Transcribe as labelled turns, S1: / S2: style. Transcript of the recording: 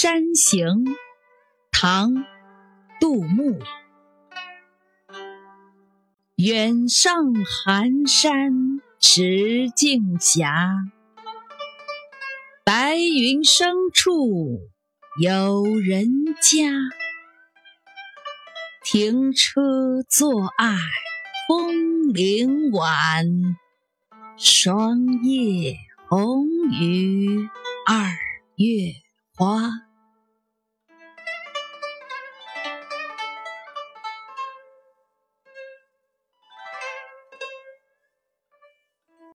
S1: 山行唐杜牧。远上寒山石径斜白云生处有人家。停车坐爱枫林晚霜叶红于二月花。